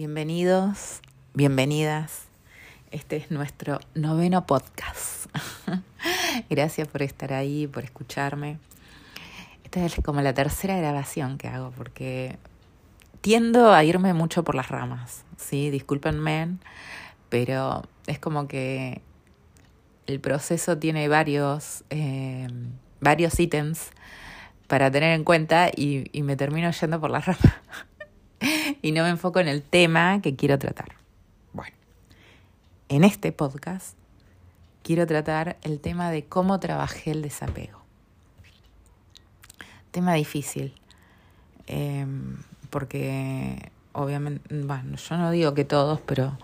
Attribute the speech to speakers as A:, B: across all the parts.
A: Bienvenidos, bienvenidas. Este es nuestro noveno podcast. Gracias por estar ahí, por escucharme. Esta es como la tercera grabación que hago porque tiendo a irme mucho por las ramas, ¿sí? Discúlpenme, pero es como que el proceso tiene varios, eh, varios ítems para tener en cuenta y, y me termino yendo por las ramas. y no me enfoco en el tema que quiero tratar. Bueno, en este podcast quiero tratar el tema de cómo trabajé el desapego. Tema difícil, eh, porque obviamente, bueno, yo no digo que todos, pero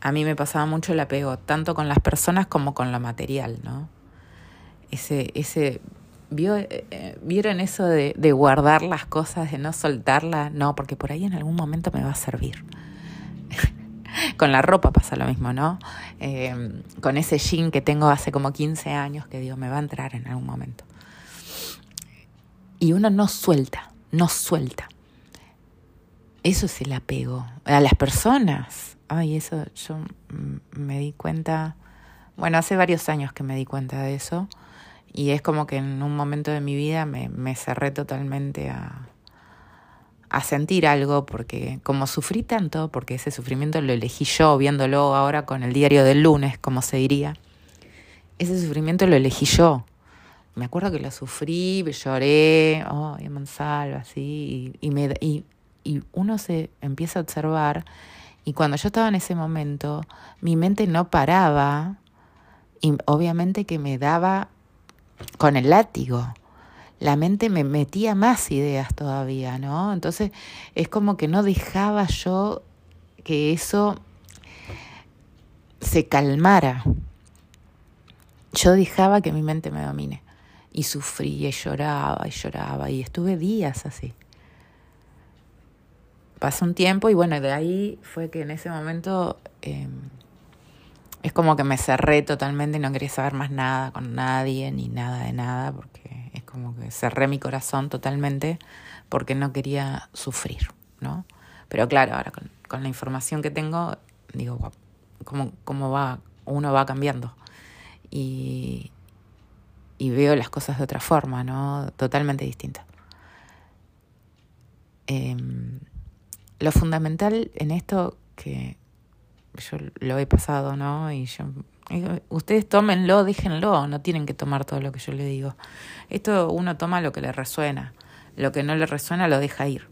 A: a mí me pasaba mucho el apego, tanto con las personas como con lo material, ¿no? Ese, ese ¿Vio, eh, eh, ¿Vieron eso de, guardar las cosas, de no soltarlas? No, porque por ahí en algún momento me va a servir. con la ropa pasa lo mismo, ¿no? Eh, con ese jean que tengo hace como 15 años que digo, me va a entrar en algún momento. Y uno no suelta, no suelta. Eso es el apego. A las personas. Ay, eso yo me di cuenta. Bueno, hace varios años que me di cuenta de eso. Y es como que en un momento de mi vida me, cerré totalmente a, a sentir algo, porque como sufrí tanto, porque ese sufrimiento lo elegí yo, viéndolo ahora con el diario del lunes, como se diría, ese sufrimiento lo elegí yo. Me acuerdo que lo sufrí, lloré, oh, Monsalva, así, y, y, me, y, y uno se empieza a observar, y cuando yo estaba en ese momento, mi mente no paraba, y obviamente que me daba con el látigo. La mente me metía más ideas todavía, ¿no? Entonces es como que no dejaba yo que eso se calmara. Yo dejaba que mi mente me domine. Y sufría y lloraba y lloraba y estuve días así. Pasó un tiempo y bueno, de ahí fue que en ese momento... Eh, es como que me cerré totalmente y no quería saber más nada con nadie ni nada de nada, porque es como que cerré mi corazón totalmente porque no quería sufrir, ¿no? Pero claro, ahora con, la información que tengo, digo, wow, ¿cómo, va, uno va cambiando? Y, y veo las cosas de otra forma, ¿no? Totalmente distinta. Eh, lo fundamental en esto que yo lo he pasado, ¿no? Y yo, ustedes tómenlo, déjenlo, no tienen que tomar todo lo que yo le digo. Esto uno toma lo que le resuena, lo que no le resuena lo deja ir.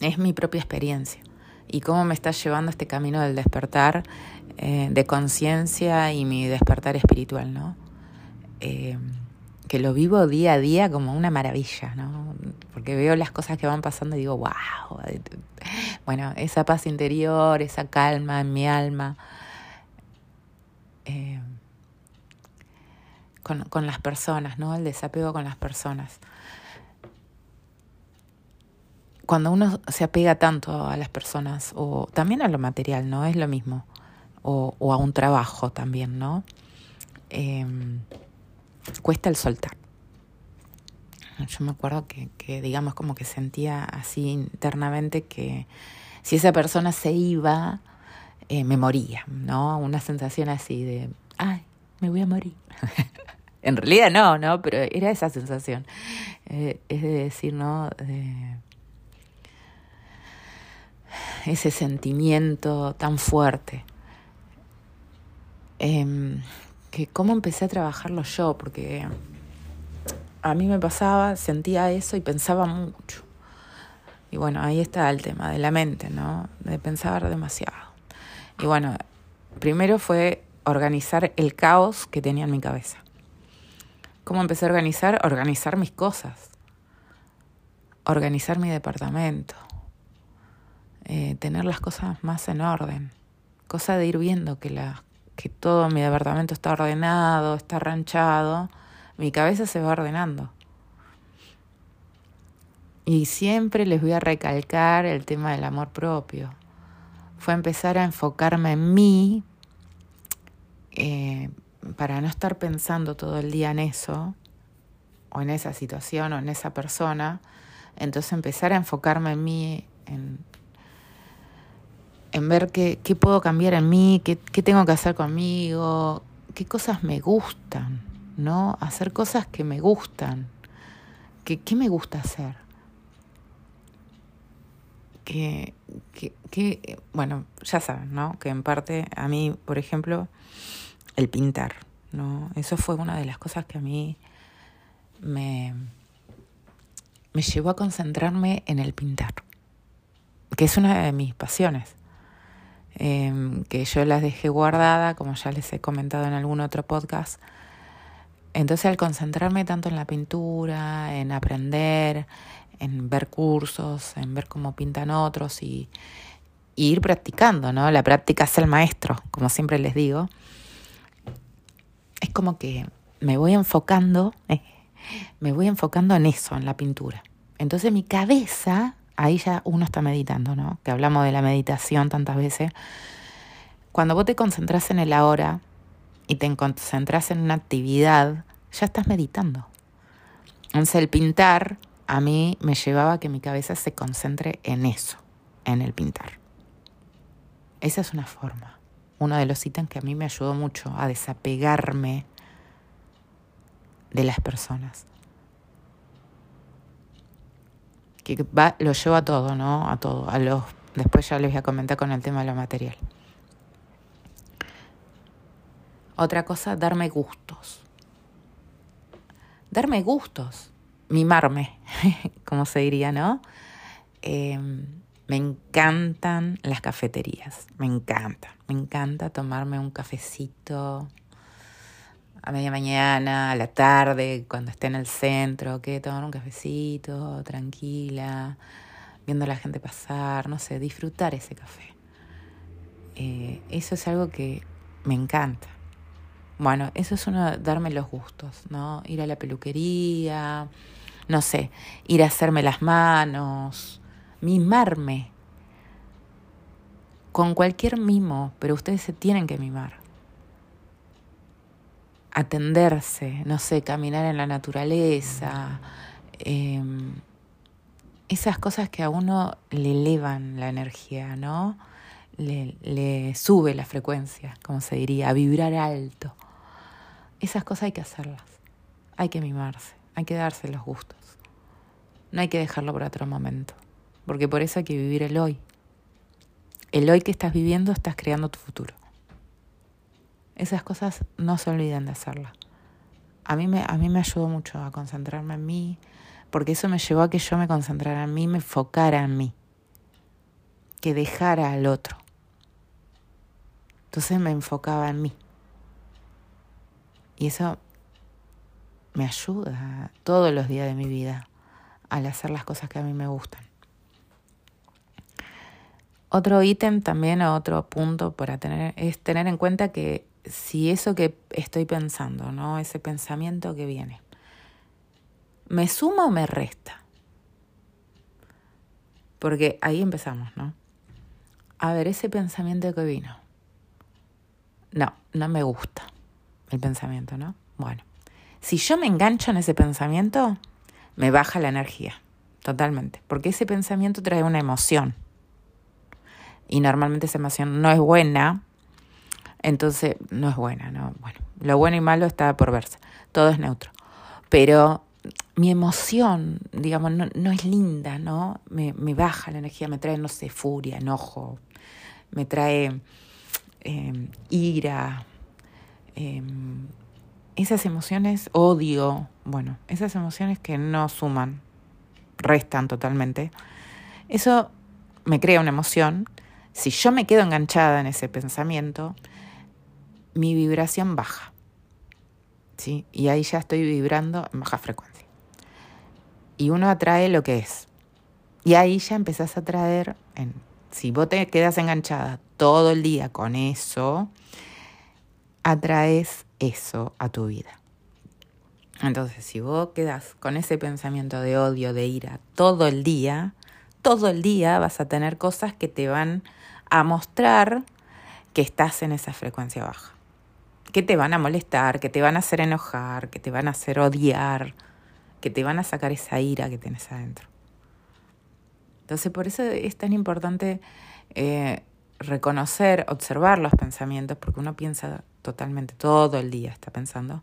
A: Es mi propia experiencia y cómo me está llevando este camino del despertar eh, de conciencia y mi despertar espiritual, ¿no? Eh, que lo vivo día a día como una maravilla, ¿no? Porque veo las cosas que van pasando y digo, wow. Bueno, esa paz interior, esa calma en mi alma. Eh, con, con las personas, ¿no? El desapego con las personas. Cuando uno se apega tanto a las personas, o también a lo material, ¿no? Es lo mismo. O, o a un trabajo también, ¿no? Eh, cuesta el soltar. Yo me acuerdo que, que, digamos, como que sentía así internamente que si esa persona se iba, eh, me moría, ¿no? Una sensación así de, ay, me voy a morir. en realidad no, ¿no? Pero era esa sensación. Eh, es de decir, ¿no? De ese sentimiento tan fuerte. Eh, que cómo empecé a trabajarlo yo, porque a mí me pasaba, sentía eso y pensaba mucho. Y bueno, ahí está el tema de la mente, ¿no? De pensar demasiado. Y bueno, primero fue organizar el caos que tenía en mi cabeza. ¿Cómo empecé a organizar? Organizar mis cosas. Organizar mi departamento. Eh, tener las cosas más en orden. Cosa de ir viendo que las que todo mi departamento está ordenado, está ranchado, mi cabeza se va ordenando. Y siempre les voy a recalcar el tema del amor propio. Fue empezar a enfocarme en mí eh, para no estar pensando todo el día en eso, o en esa situación, o en esa persona. Entonces empezar a enfocarme en mí, en en ver qué, qué puedo cambiar en mí, qué, qué tengo que hacer conmigo, qué cosas me gustan, ¿no? Hacer cosas que me gustan. ¿Qué, qué me gusta hacer? Que, que, que, bueno, ya saben, ¿no? Que en parte a mí, por ejemplo, el pintar, ¿no? Eso fue una de las cosas que a mí me, me llevó a concentrarme en el pintar, que es una de mis pasiones, eh, que yo las dejé guardada, como ya les he comentado en algún otro podcast. Entonces al concentrarme tanto en la pintura, en aprender, en ver cursos, en ver cómo pintan otros y, ir practicando, ¿no? La práctica es el maestro, como siempre les digo. Es como que me voy enfocando, me voy enfocando en eso, en la pintura. Entonces mi cabeza, ahí ya uno está meditando, ¿no? Que hablamos de la meditación tantas veces. Cuando vos te concentras en el ahora y te concentras en una actividad, ya estás meditando. Entonces el pintar a mí me llevaba a que mi cabeza se concentre en eso, en el pintar. Esa es una forma, uno de los ítems que a mí me ayudó mucho a desapegarme de las personas. Que va, lo llevo a todo, ¿no? A todo. A los, después ya les voy a comentar con el tema de lo material. Otra cosa, darme gustos. Darme gustos. Mimarme, como se diría, ¿no? Eh, me encantan las cafeterías. Me encanta. Me encanta tomarme un cafecito a media mañana, a la tarde, cuando esté en el centro, que tomar un cafecito, tranquila, viendo a la gente pasar, no sé, disfrutar ese café. Eh, eso es algo que me encanta. Bueno, eso es uno, darme los gustos, ¿no? Ir a la peluquería, no sé, ir a hacerme las manos, mimarme. Con cualquier mimo, pero ustedes se tienen que mimar atenderse, no sé, caminar en la naturaleza, em, esas cosas que a uno le elevan la energía, ¿no? Le, sube la frecuencia, como se diría, a vibrar alto. Esas cosas hay que hacerlas, hay que mimarse, hay que darse los gustos. No hay que dejarlo para otro momento, porque por eso hay que vivir el hoy. El hoy que estás viviendo estás creando tu futuro. Esas cosas no se olviden de hacerlas. A mí, me, a mí me ayudó mucho a concentrarme en mí, porque eso me llevó a que yo me concentrara en mí, me enfocara en mí, que dejara al otro. Entonces me enfocaba en mí. Y eso me ayuda todos los días de mi vida al hacer las cosas que a mí me gustan. Otro ítem también, otro punto para tener, es tener en cuenta que si eso que estoy pensando, ¿no? Ese pensamiento que viene, ¿me suma o me resta? Porque ahí empezamos, ¿no? A ver, ese pensamiento que vino. No, no me gusta el pensamiento, ¿no? Bueno, si yo me engancho en ese pensamiento, me baja la energía, totalmente, porque ese pensamiento trae una emoción. Y normalmente esa emoción no es buena, entonces, no es buena, ¿no? Bueno, lo bueno y malo está por verse. Todo es neutro. Pero mi emoción, digamos, no, no es linda, ¿no? Me, me, baja la energía, me trae, no sé, furia, enojo, me trae eh, ira, eh, esas emociones, odio, bueno, esas emociones que no suman, restan totalmente. Eso me crea una emoción. Si yo me quedo enganchada en ese pensamiento, mi vibración baja. ¿sí? Y ahí ya estoy vibrando en baja frecuencia. Y uno atrae lo que es. Y ahí ya empezás a atraer, en, si vos te quedas enganchada todo el día con eso, atraes eso a tu vida. Entonces, si vos quedas con ese pensamiento de odio, de ira, todo el día, todo el día vas a tener cosas que te van a mostrar que estás en esa frecuencia baja que te van a molestar, que te van a hacer enojar, que te van a hacer odiar, que te van a sacar esa ira que tienes adentro. Entonces, por eso es tan importante eh, reconocer, observar los pensamientos, porque uno piensa totalmente, todo el día está pensando.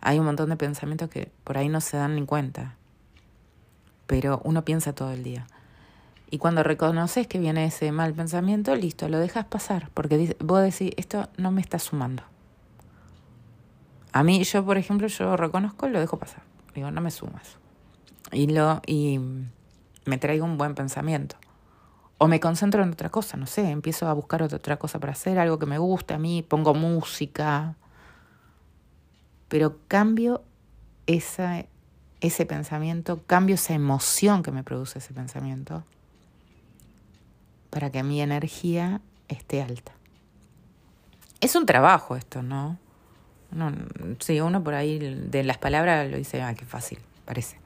A: Hay un montón de pensamientos que por ahí no se dan ni cuenta, pero uno piensa todo el día. Y cuando reconoces que viene ese mal pensamiento, listo, lo dejas pasar, porque vos decís, esto no me está sumando. A mí, yo, por ejemplo, yo reconozco y lo dejo pasar. Digo, no me sumas. Y, lo, y me traigo un buen pensamiento. O me concentro en otra cosa, no sé, empiezo a buscar otra cosa para hacer, algo que me guste a mí, pongo música. Pero cambio esa, ese pensamiento, cambio esa emoción que me produce ese pensamiento para que mi energía esté alta. Es un trabajo esto, ¿no? No sí, uno por ahí de las palabras lo dice, ah, qué fácil, parece.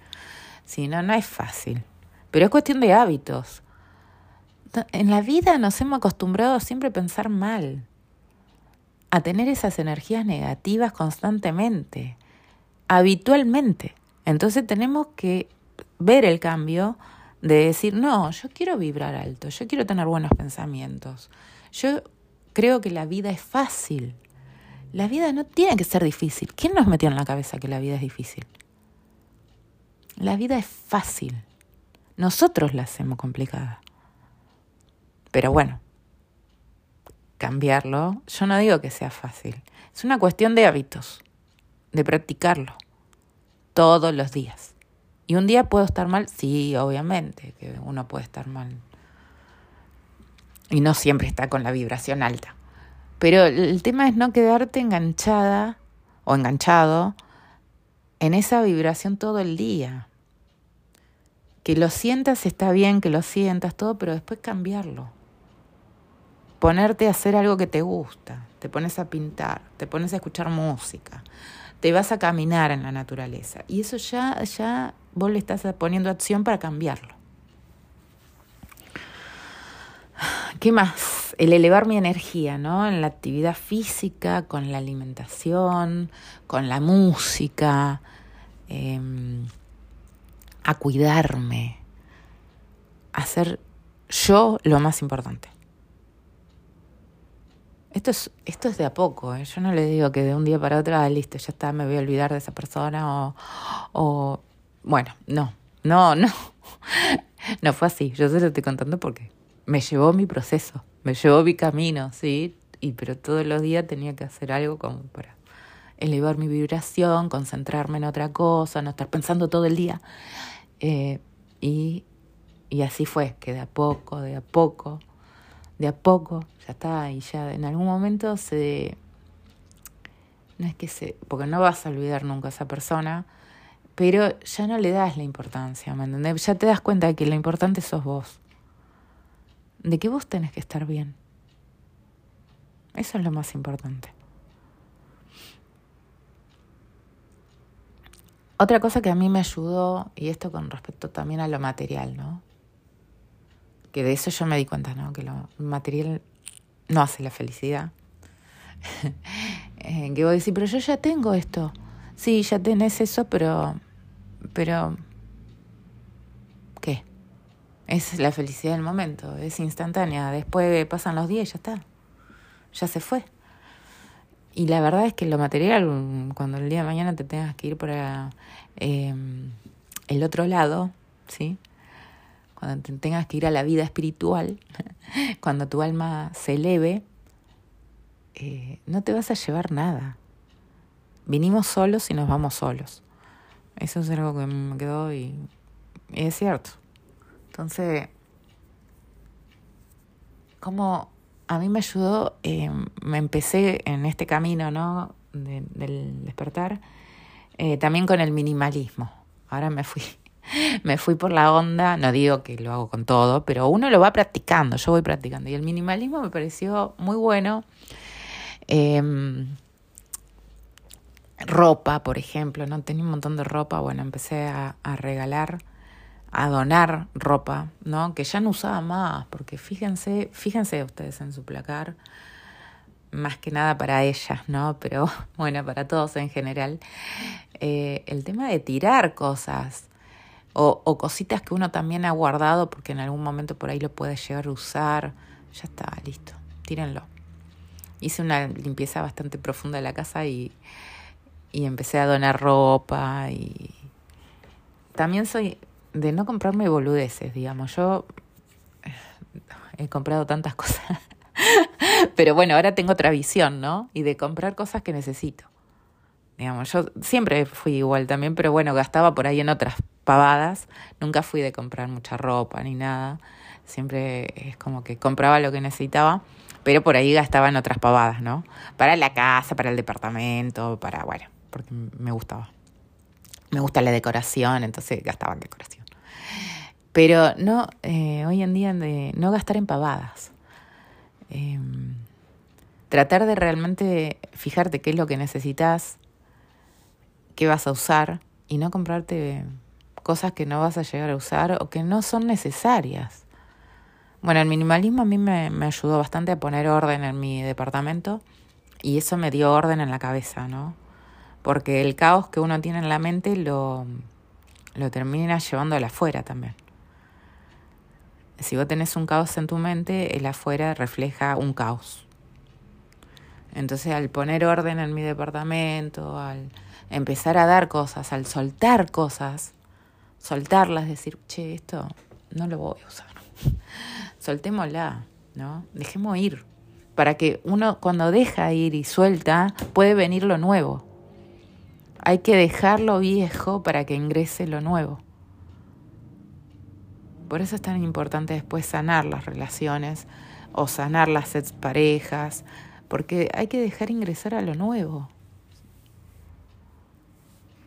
A: Sí, no, no es fácil. Pero es cuestión de hábitos en la vida nos hemos acostumbrado a siempre pensar mal, a tener esas energías negativas constantemente, habitualmente. Entonces tenemos que ver el cambio de decir, no, yo quiero vibrar alto, yo quiero tener buenos pensamientos, yo creo que la vida es fácil. La vida no tiene que ser difícil. ¿Quién nos metió en la cabeza que la vida es difícil? La vida es fácil. Nosotros la hacemos complicada. Pero bueno, cambiarlo, yo no digo que sea fácil. Es una cuestión de hábitos, de practicarlo todos los días. ¿Y un día puedo estar mal? Sí, obviamente, que uno puede estar mal. Y no siempre está con la vibración alta. Pero el tema es no quedarte enganchada o enganchado en esa vibración todo el día. Que lo sientas está bien, que lo sientas todo, pero después cambiarlo ponerte a hacer algo que te gusta, te pones a pintar, te pones a escuchar música, te vas a caminar en la naturaleza. Y eso ya, ya vos le estás poniendo acción para cambiarlo. ¿Qué más? El elevar mi energía, ¿no? En la actividad física, con la alimentación, con la música, em, a cuidarme, a ser yo lo más importante. Esto es, esto es de a poco, ¿eh? yo no le digo que de un día para otro, ah, listo, ya está, me voy a olvidar de esa persona o bueno, no, no, no, no fue así, yo se lo estoy contando porque me llevó mi proceso, me llevó mi camino, ¿sí? Y pero todos los días tenía que hacer algo como para elevar mi vibración, concentrarme en otra cosa, no estar pensando todo el día. Eh, y, y así fue, que de a poco, de a poco, de a poco, ya está, y ya en algún momento se... No es que se... porque no vas a olvidar nunca a esa persona, pero ya no le das la importancia, ¿me entendés? Ya te das cuenta de que lo importante sos vos, de que vos tenés que estar bien. Eso es lo más importante. Otra cosa que a mí me ayudó, y esto con respecto también a lo material, ¿no? que de eso yo me di cuenta, ¿no? Que lo material no hace la felicidad. eh, que vos decís, pero yo ya tengo esto. Sí, ya tenés eso, pero. Pero. Es la felicidad del momento, es instantánea. Después pasan los días y ya está. Ya se fue. Y la verdad es que lo material, cuando el día de mañana te tengas que ir para eh, el otro lado, ¿sí? cuando tengas que ir a la vida espiritual, cuando tu alma se eleve, eh, no te vas a llevar nada. Vinimos solos y nos vamos solos. Eso es algo que me quedó y, es cierto. Entonces, como a mí me ayudó, eh, me empecé en este camino, ¿no? del despertar, eh, también con el minimalismo. Ahora me fui me fui por la onda, no digo que lo hago con todo, pero uno lo va practicando, yo voy practicando. Y el minimalismo me pareció muy bueno. Em, ropa, por ejemplo, ¿no? Tenía un montón de ropa, bueno, empecé a, a, regalar, a donar ropa, ¿no? Que ya no usaba más, porque fíjense, fíjense ustedes en su placar, más que nada para ellas, ¿no? Pero bueno, para todos en general. Eh, el tema de tirar cosas, o, o cositas que uno también ha guardado porque en algún momento por ahí lo puede llegar a usar. Ya está, listo. tírenlo. Hice una limpieza bastante profunda de la casa y, y empecé a donar ropa y también soy de no comprarme boludeces, digamos. Yo eh, he comprado tantas cosas, pero bueno, ahora tengo otra visión, ¿no? Y de comprar cosas que necesito. Digamos, yo siempre fui igual también, pero bueno, gastaba por ahí en otras pavadas. Nunca fui de comprar mucha ropa ni nada. Siempre es como que compraba lo que necesitaba, pero por ahí gastaba en otras pavadas, ¿no? Para la casa, para el departamento, para, bueno, porque me gustaba. Me gusta la decoración, entonces gastaba en decoración. Pero no, eh, hoy en día de no gastar en pavadas. Em, tratar de realmente fijarte qué es lo que necesitas, qué vas a usar y no comprarte cosas que no vas a llegar a usar o que no son necesarias. Bueno, el minimalismo a mí me, me ayudó bastante a poner orden en mi departamento y eso me dio orden en la cabeza, ¿no? Porque el caos que uno tiene en la mente lo, lo termina llevando al afuera también. Si vos tenés un caos en tu mente, el afuera refleja un caos. Entonces, al poner orden en mi departamento, al empezar a dar cosas, al soltar cosas, soltarlas, decir, che, esto no lo voy a usar. Soltémosla, ¿no? Dejemos ir. Para que uno cuando deja ir y suelta, puede venir lo nuevo. Hay que dejar lo viejo para que ingrese lo nuevo. Por eso es tan importante después sanar las relaciones o sanar las parejas, porque hay que dejar ingresar a lo nuevo.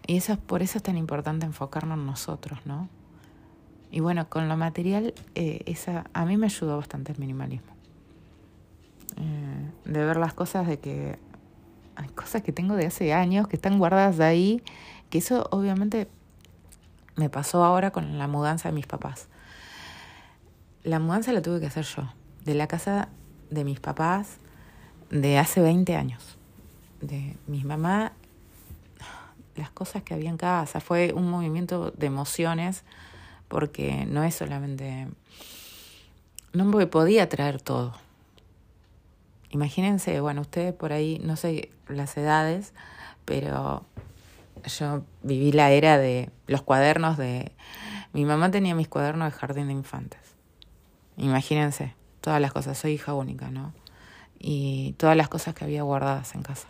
A: Y eso es, por eso es tan importante enfocarnos en nosotros, ¿no? Y bueno, con lo material, eh, esa, a mí me ayudó bastante el minimalismo. Eh, de ver las cosas de que hay cosas que tengo de hace años que están guardadas ahí, que eso obviamente me pasó ahora con la mudanza de mis papás. La mudanza la tuve que hacer yo, de la casa de mis papás de hace 20 años. De mi mamá las cosas que había en casa. Fue un movimiento de emociones porque no es solamente... No me podía traer todo. Imagínense, bueno, ustedes por ahí, no sé las edades, pero yo viví la era de los cuadernos de... Mi mamá tenía mis cuadernos de jardín de infantes. Imagínense, todas las cosas, soy hija única, ¿no? Y todas las cosas que había guardadas en casa.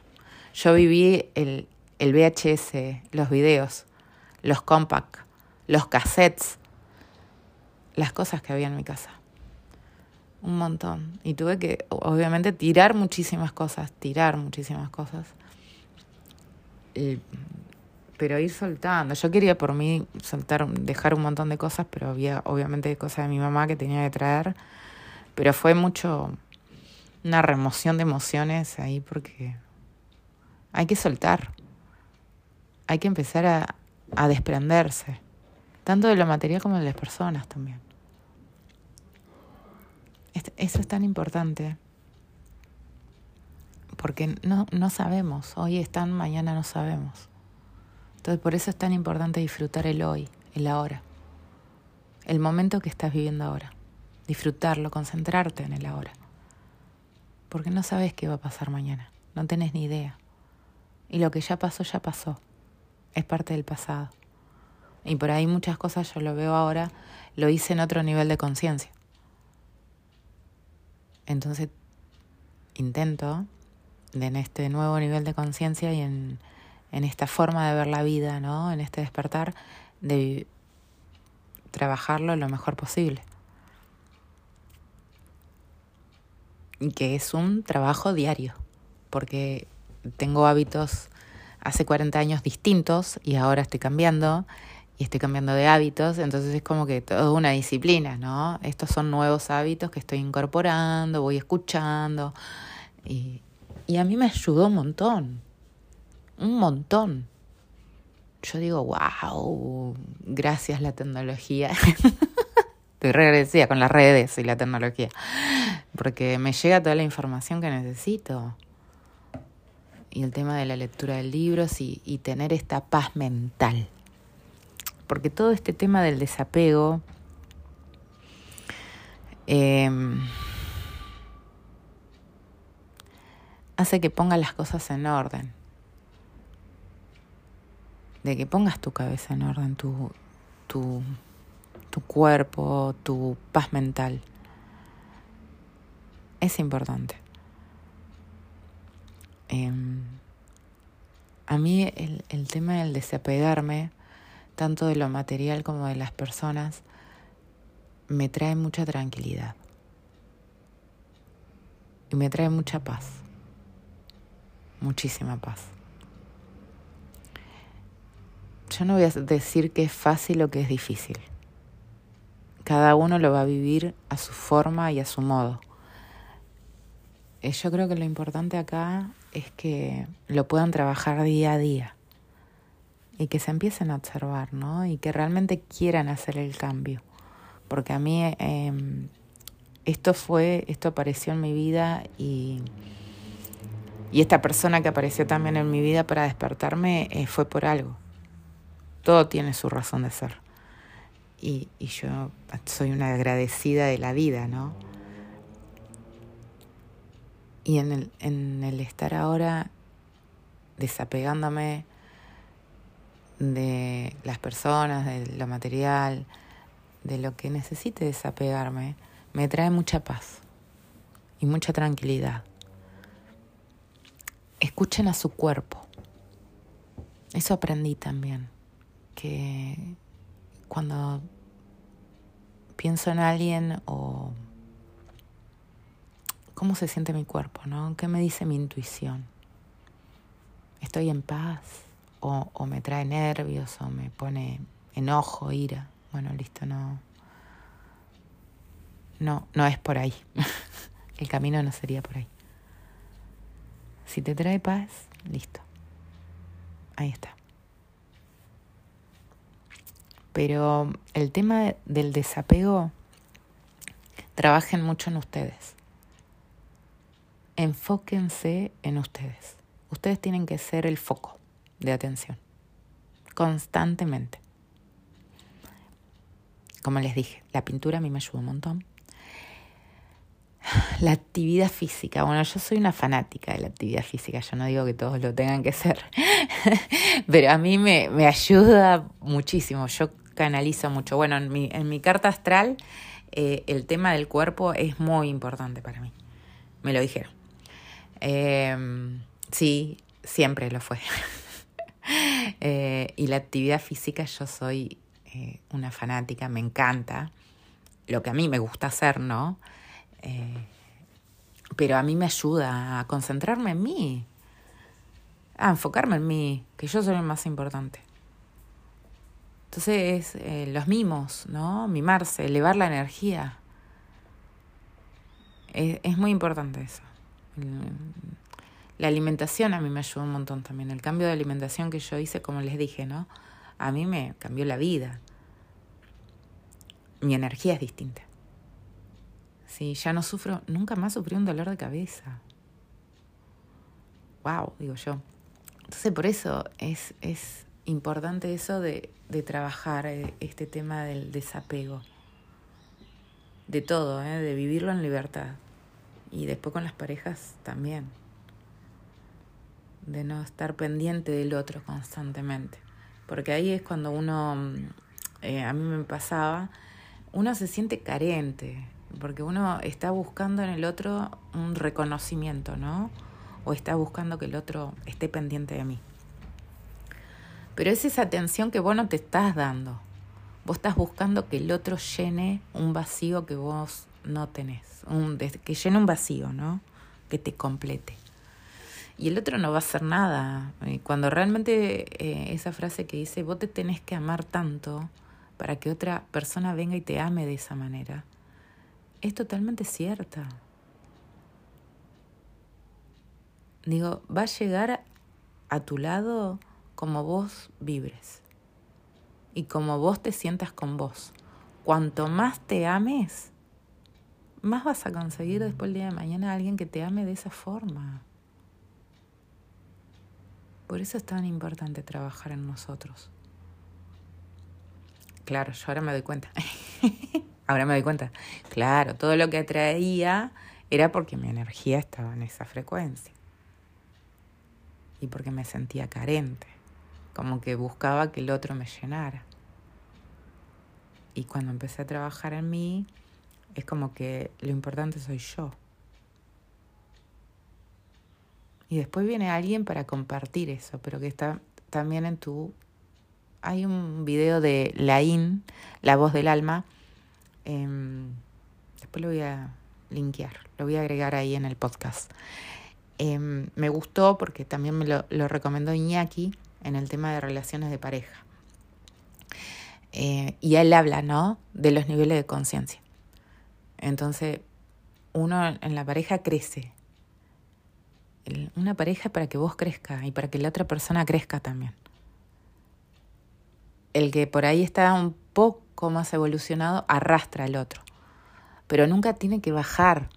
A: Yo viví el, el VHS, los videos, los compact, los cassettes, las cosas que había en mi casa. Un montón. Y tuve que, obviamente, tirar muchísimas cosas, tirar muchísimas cosas. Pero ir soltando. Yo quería por mí soltar, dejar un montón de cosas, pero había obviamente cosas de mi mamá que tenía que traer. Pero fue mucho una remoción de emociones ahí porque hay que soltar hay que empezar a, a desprenderse, tanto de lo material como de las personas también. Eso es tan importante, porque no, no sabemos, hoy están, mañana no sabemos. Entonces por eso es tan importante disfrutar el hoy, el ahora, el momento que estás viviendo ahora, disfrutarlo, concentrarte en el ahora, porque no sabes qué va a pasar mañana, no tenés ni idea. Y lo que ya pasó, ya pasó es parte del pasado. Y por ahí muchas cosas yo lo veo ahora, lo hice en otro nivel de conciencia. Entonces intento, en este nuevo nivel de conciencia y en, en esta forma de ver la vida, ¿no? En este despertar, de trabajarlo lo mejor posible. Y que es un trabajo diario, porque tengo hábitos hace 40 años distintos y ahora estoy cambiando y estoy cambiando de hábitos, entonces es como que todo una disciplina, ¿no? Estos son nuevos hábitos que estoy incorporando, voy escuchando y, y a mí me ayudó un montón, un montón. Yo digo, wow, gracias la tecnología. Estoy regresía con las redes y la tecnología, porque me llega toda la información que necesito y el tema de la lectura de libros y, tener esta paz mental. Porque todo este tema del desapego em, hace que pongas las cosas en orden. De que pongas tu cabeza en orden, tu, tu, tu cuerpo, tu paz mental. Es importante. Em, a mí el, el tema del desapegarme, tanto de lo material como de las personas, me trae mucha tranquilidad. Y me trae mucha paz. Muchísima paz. Yo no voy a decir que es fácil o que es difícil. Cada uno lo va a vivir a su forma y a su modo. Eh, yo creo que lo importante acá es que lo puedan trabajar día a día y que se empiecen a observar, ¿no? Y que realmente quieran hacer el cambio. Porque a mí eh, esto fue, esto apareció en mi vida y, y esta persona que apareció también en mi vida para despertarme eh, fue por algo. Todo tiene su razón de ser. Y, yo soy una agradecida de la vida, ¿no? Y en el, en el estar ahora desapegándome de las personas, de lo material, de lo que necesite desapegarme, me trae mucha paz y mucha tranquilidad. Escuchen a su cuerpo. Eso aprendí también, que cuando pienso en alguien o cómo se siente mi cuerpo, ¿no? ¿Qué me dice mi intuición? ¿Estoy en paz? O, o me trae nervios o me pone enojo, ira. Bueno, listo, no, no, no es por ahí. El camino no sería por ahí. Si te trae paz, listo. Ahí está. Pero el tema del desapego, trabajen mucho en ustedes. Enfóquense en ustedes. Ustedes tienen que ser el foco de atención, constantemente. Como les dije, la pintura a mí me ayuda un montón la actividad física. Bueno, yo soy una fanática de la actividad física, yo no digo que todos lo tengan que ser, pero a mí me, me, ayuda muchísimo, yo canalizo mucho. Bueno, en mi, en mi carta astral eh, el tema del cuerpo es muy importante para mí, me lo dijeron. Eh, sí, siempre lo fue. eh, y la actividad física yo soy eh, una fanática, me encanta, lo que a mí me gusta hacer, ¿no? Pero a mí me ayuda a concentrarme en mí, a enfocarme en mí, que yo soy el más importante. Entonces, eh, los mimos, ¿no? Mimarse, elevar la energía. Es, es, muy importante eso. La alimentación a mí me ayudó un montón también. El cambio de alimentación que yo hice, como les dije, ¿no? A mí me cambió la vida. Mi energía es distinta. Sí, ya no sufro, nunca más sufrí un dolor de cabeza. Wow, digo yo. Entonces por eso es, es importante eso de, de trabajar eh, este tema del desapego. De todo, ¿eh? de vivirlo en libertad. Y después con las parejas también. De no estar pendiente del otro constantemente. Porque ahí es cuando uno, eh, a mí me pasaba, uno se siente carente porque uno está buscando en el otro un reconocimiento, ¿no? O está buscando que el otro esté pendiente de mí. Pero es esa atención que vos no te estás dando. Vos estás buscando que el otro llene un vacío que vos no tenés, un, que llene un vacío, ¿no? Que te complete. Y el otro no va a hacer nada. Cuando realmente eh, esa frase que dice, vos te tenés que amar tanto para que otra persona venga y te ame de esa manera es totalmente cierta. Digo, va a llegar a tu lado como vos vibres y como vos te sientas con vos. Cuanto más te ames, más vas a conseguir después el día de mañana a alguien que te ame de esa forma. Por eso es tan importante trabajar en nosotros. Claro, yo ahora me doy cuenta. Ahora me doy cuenta. Claro, todo lo que atraía era porque mi energía estaba en esa frecuencia. y porque me sentía carente, como que buscaba que el otro me llenara. Y cuando empecé a trabajar en mí, es como que lo importante soy yo. Y después viene alguien para compartir eso, pero que está también en tu... Hay un video de Laín, La voz del alma. Em, después lo voy a linkear, lo voy a agregar ahí en el podcast. Em, me gustó porque también me lo, lo, recomendó Iñaki en el tema de relaciones de pareja. Eh, y él habla, ¿no? De los niveles de conciencia. Entonces, uno en la pareja crece. Una pareja para que vos crezca y para que la otra persona crezca también. El que por ahí está un poco más evolucionado arrastra al otro, pero nunca tiene que bajar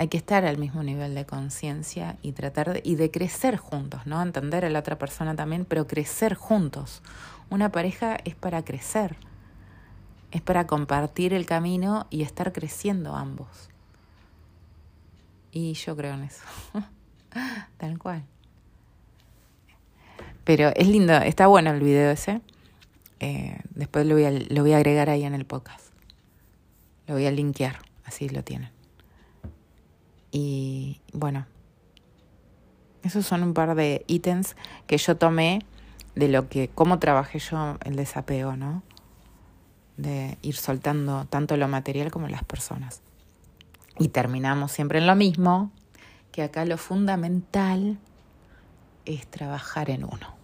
A: hay que estar al mismo nivel de conciencia y tratar de, y de crecer juntos, ¿no? Entender a la otra persona también, pero crecer juntos. Una pareja es para crecer, es para compartir el camino y estar creciendo ambos. Y yo creo en eso, tal cual. Pero es lindo, está bueno el video ese. Eh, después lo voy, a, lo voy a agregar ahí en el podcast. Lo voy a linkear, así lo tienen. Y bueno, esos son un par de ítems que yo tomé de lo que, cómo trabajé yo el desapego, ¿no? De ir soltando tanto lo material como las personas. Y terminamos siempre en lo mismo, que acá lo fundamental es trabajar en uno.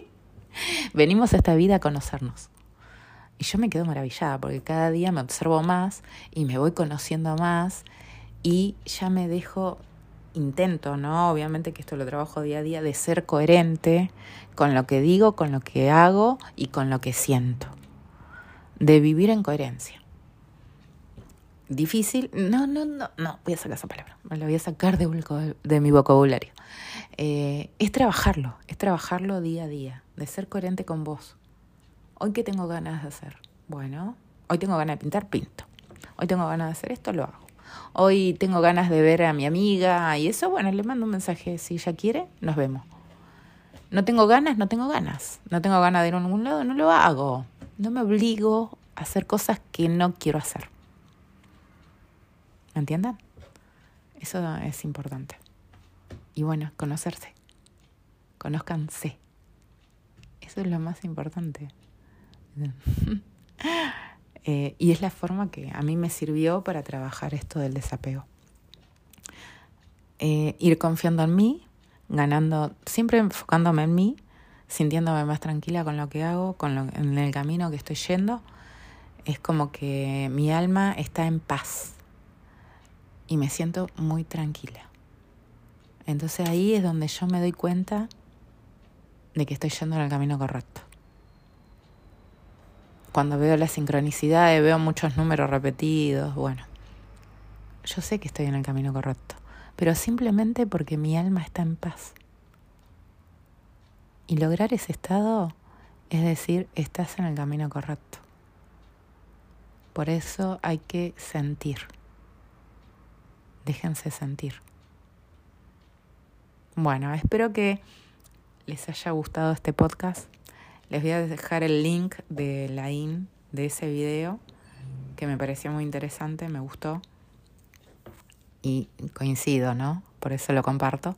A: Venimos a esta vida a conocernos. Y yo me quedo maravillada porque cada día me observo más y me voy conociendo más y ya me dejo, intento, ¿no? Obviamente que esto lo trabajo día a día, de ser coherente con lo que digo, con lo que hago y con lo que siento. De vivir en coherencia. Difícil, no, no, no, no, voy a sacar esa palabra, me la voy a sacar de, mi vocabulario. Eh, es trabajarlo, es trabajarlo día a día, de ser coherente con vos. Hoy qué tengo ganas de hacer, bueno, hoy tengo ganas de pintar, pinto. Hoy tengo ganas de hacer esto, lo hago hoy tengo ganas de ver a mi amiga y eso, bueno, le mando un mensaje, si ella quiere, nos vemos. No tengo ganas, no tengo ganas. No tengo ganas de ir a ningún lado, no lo hago. No me obligo a hacer cosas que no quiero hacer. ¿Me entienden? Eso es importante. Y bueno, conocerse. Conózcanse. Eso es lo más importante. Eh, y es la forma que a mí me sirvió para trabajar esto del desapego. Eh, ir confiando en mí, ganando, siempre enfocándome en mí, sintiéndome más tranquila con lo que hago, con lo, en el camino que estoy yendo. Es como que mi alma está en paz y me siento muy tranquila. Entonces ahí es donde yo me doy cuenta de que estoy yendo en el camino correcto cuando veo la sincronicidad y veo muchos números repetidos, bueno, yo sé que estoy en el camino correcto, pero simplemente porque mi alma está en paz. Y lograr ese estado es decir, estás en el camino correcto. Por eso hay que sentir. Déjense sentir. Bueno, espero que les haya gustado este podcast. Les voy a dejar el link de la IN de ese video que me pareció muy interesante, me gustó y coincido, ¿no? Por eso lo comparto.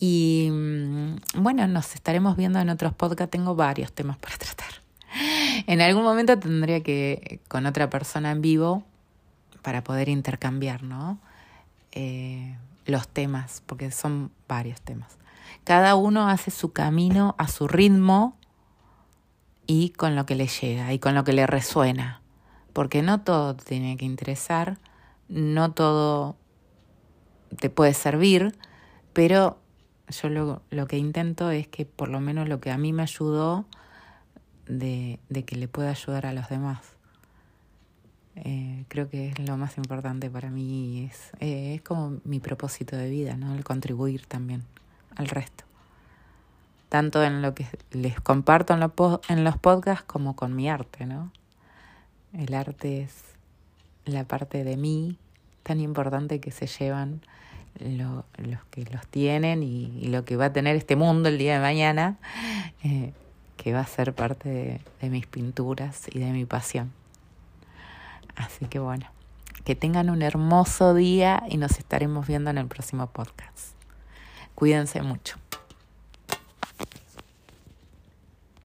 A: Y mm, bueno, nos estaremos viendo en otros podcasts. Tengo varios temas para tratar. En algún momento tendría que con otra persona en vivo para poder intercambiar, ¿no? Eh, los temas, porque son varios temas. Cada uno hace su camino a su ritmo y con lo que le llega y con lo que le resuena. Porque no todo te tiene que interesar, no todo te puede servir, pero yo lo, lo, que intento es que por lo menos lo que a mí me ayudó, de, de que le pueda ayudar a los demás. Eh, creo que es lo más importante para mí, es, eh, es como mi propósito de vida, ¿no? El contribuir también al resto tanto en lo que les comparto en, en los podcasts como con mi arte, ¿no? El arte es la parte de mí tan importante que se llevan los que los tienen y, lo que va a tener este mundo el día de mañana, eh, que va a ser parte de mis pinturas y de mi pasión. Así que bueno, que tengan un hermoso día y nos estaremos viendo en el próximo podcast. Cuídense mucho.